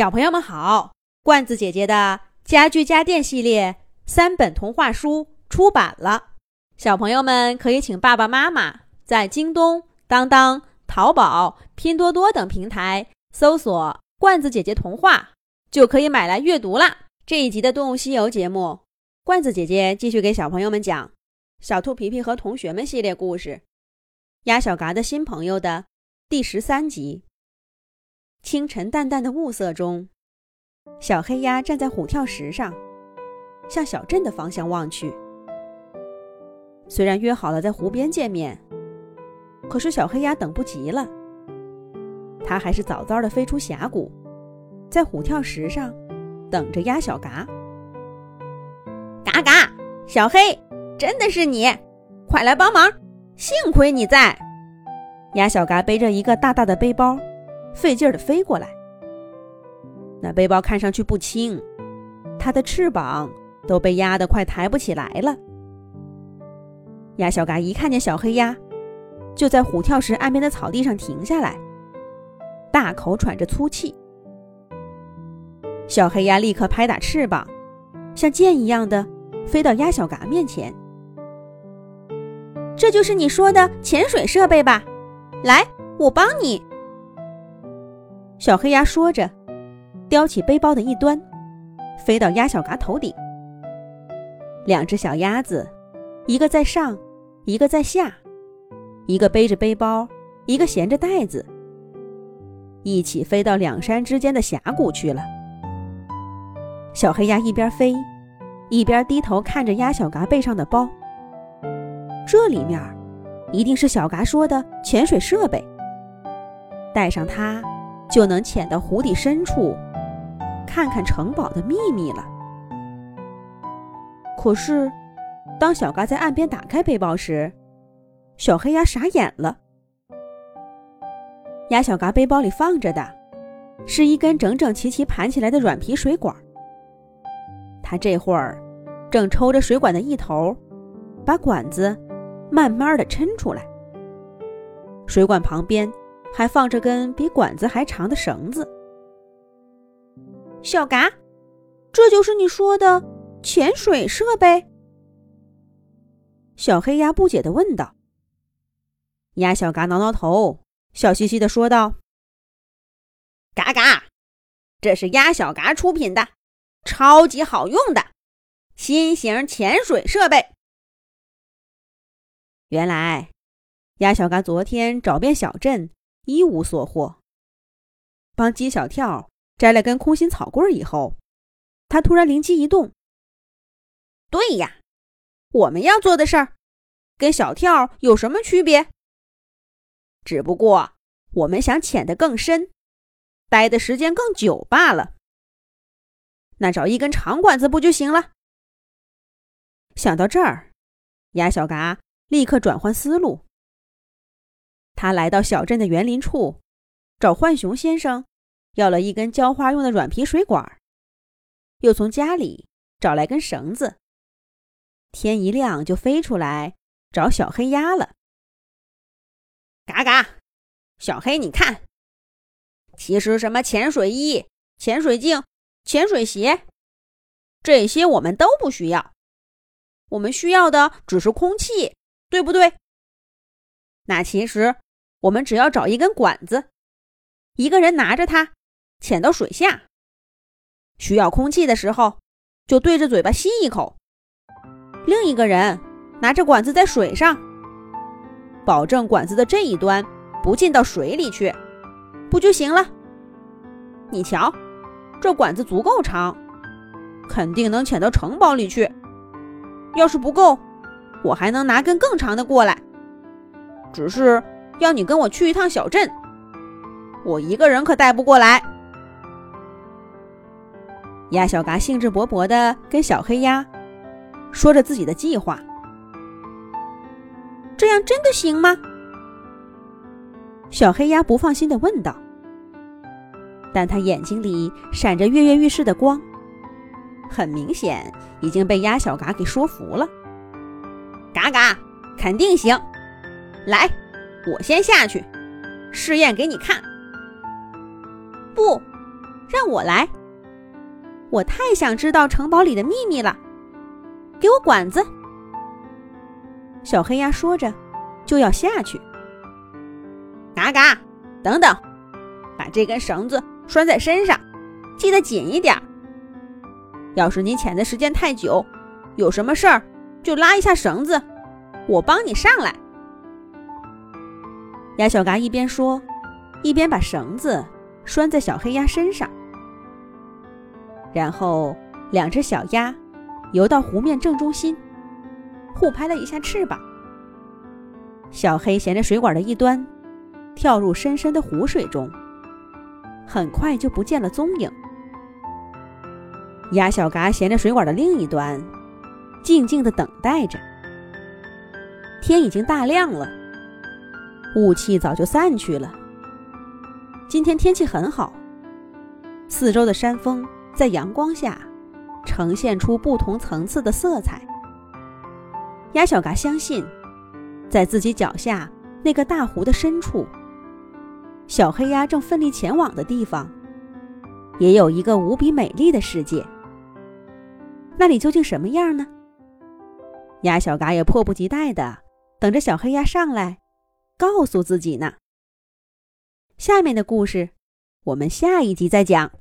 小朋友们好，罐子姐姐的家具家电系列三本童话书出版了，小朋友们可以请爸爸妈妈在京东、当当、淘宝、拼多多等平台搜索“罐子姐姐童话”，就可以买来阅读啦。这一集的《动物西游》节目，罐子姐姐继续给小朋友们讲《小兔皮皮和同学们》系列故事，《鸭小嘎的新朋友》的第十三集。清晨淡淡的雾色中，小黑鸭站在虎跳石上，向小镇的方向望去。虽然约好了在湖边见面，可是小黑鸭等不及了。它还是早早的飞出峡谷，在虎跳石上等着鸭小嘎。嘎嘎，小黑，真的是你，快来帮忙！幸亏你在。鸭小嘎背着一个大大的背包。费劲儿的飞过来，那背包看上去不轻，它的翅膀都被压得快抬不起来了。鸭小嘎一看见小黑鸭，就在虎跳石岸边的草地上停下来，大口喘着粗气。小黑鸭立刻拍打翅膀，像箭一样的飞到鸭小嘎面前。这就是你说的潜水设备吧？来，我帮你。小黑鸭说着，叼起背包的一端，飞到鸭小嘎头顶。两只小鸭子，一个在上，一个在下，一个背着背包，一个衔着袋子，一起飞到两山之间的峡谷去了。小黑鸭一边飞，一边低头看着鸭小嘎背上的包。这里面，一定是小嘎说的潜水设备。带上它。就能潜到湖底深处，看看城堡的秘密了。可是，当小嘎在岸边打开背包时，小黑鸭傻眼了。鸭小嘎背包里放着的，是一根整整齐齐盘起来的软皮水管。他这会儿正抽着水管的一头，把管子慢慢的抻出来。水管旁边。还放着根比管子还长的绳子。小嘎，这就是你说的潜水设备？小黑鸭不解的问道。鸭小嘎挠挠头，笑嘻嘻的说道：“嘎嘎，这是鸭小嘎出品的，超级好用的新型潜水设备。原来，鸭小嘎昨天找遍小镇。”一无所获。帮鸡小跳摘了根空心草棍以后，他突然灵机一动：“对呀，我们要做的事儿跟小跳有什么区别？只不过我们想潜得更深，待的时间更久罢了。那找一根长管子不就行了？”想到这儿，鸭小嘎立刻转换思路。他来到小镇的园林处，找浣熊先生要了一根浇花用的软皮水管，又从家里找来根绳子。天一亮就飞出来找小黑鸭了。嘎嘎，小黑，你看，其实什么潜水衣、潜水镜、潜水鞋，这些我们都不需要，我们需要的只是空气，对不对？那其实。我们只要找一根管子，一个人拿着它，潜到水下。需要空气的时候，就对着嘴巴吸一口；另一个人拿着管子在水上，保证管子的这一端不进到水里去，不就行了？你瞧，这管子足够长，肯定能潜到城堡里去。要是不够，我还能拿根更长的过来。只是。要你跟我去一趟小镇，我一个人可带不过来。鸭小嘎兴致勃勃地跟小黑鸭说着自己的计划。这样真的行吗？小黑鸭不放心地问道。但他眼睛里闪着跃跃欲试的光，很明显已经被鸭小嘎给说服了。嘎嘎，肯定行，来。我先下去试验给你看。不，让我来。我太想知道城堡里的秘密了，给我管子。”小黑鸭说着，就要下去。嘎嘎，等等，把这根绳子拴在身上，系得紧一点。要是你潜的时间太久，有什么事儿就拉一下绳子，我帮你上来。鸭小嘎一边说，一边把绳子拴在小黑鸭身上，然后两只小鸭游到湖面正中心，互拍了一下翅膀。小黑衔着水管的一端，跳入深深的湖水中，很快就不见了踪影。鸭小嘎衔着水管的另一端，静静的等待着。天已经大亮了，雾气早就散去了。今天天气很好，四周的山峰在阳光下呈现出不同层次的色彩。鸭小嘎相信，在自己脚下那个大湖的深处，小黑鸭正奋力前往的地方，也有一个无比美丽的世界。那里究竟什么样呢？鸭小嘎也迫不及待的等着小黑鸭上来，告诉自己呢。下面的故事，我们下一集再讲。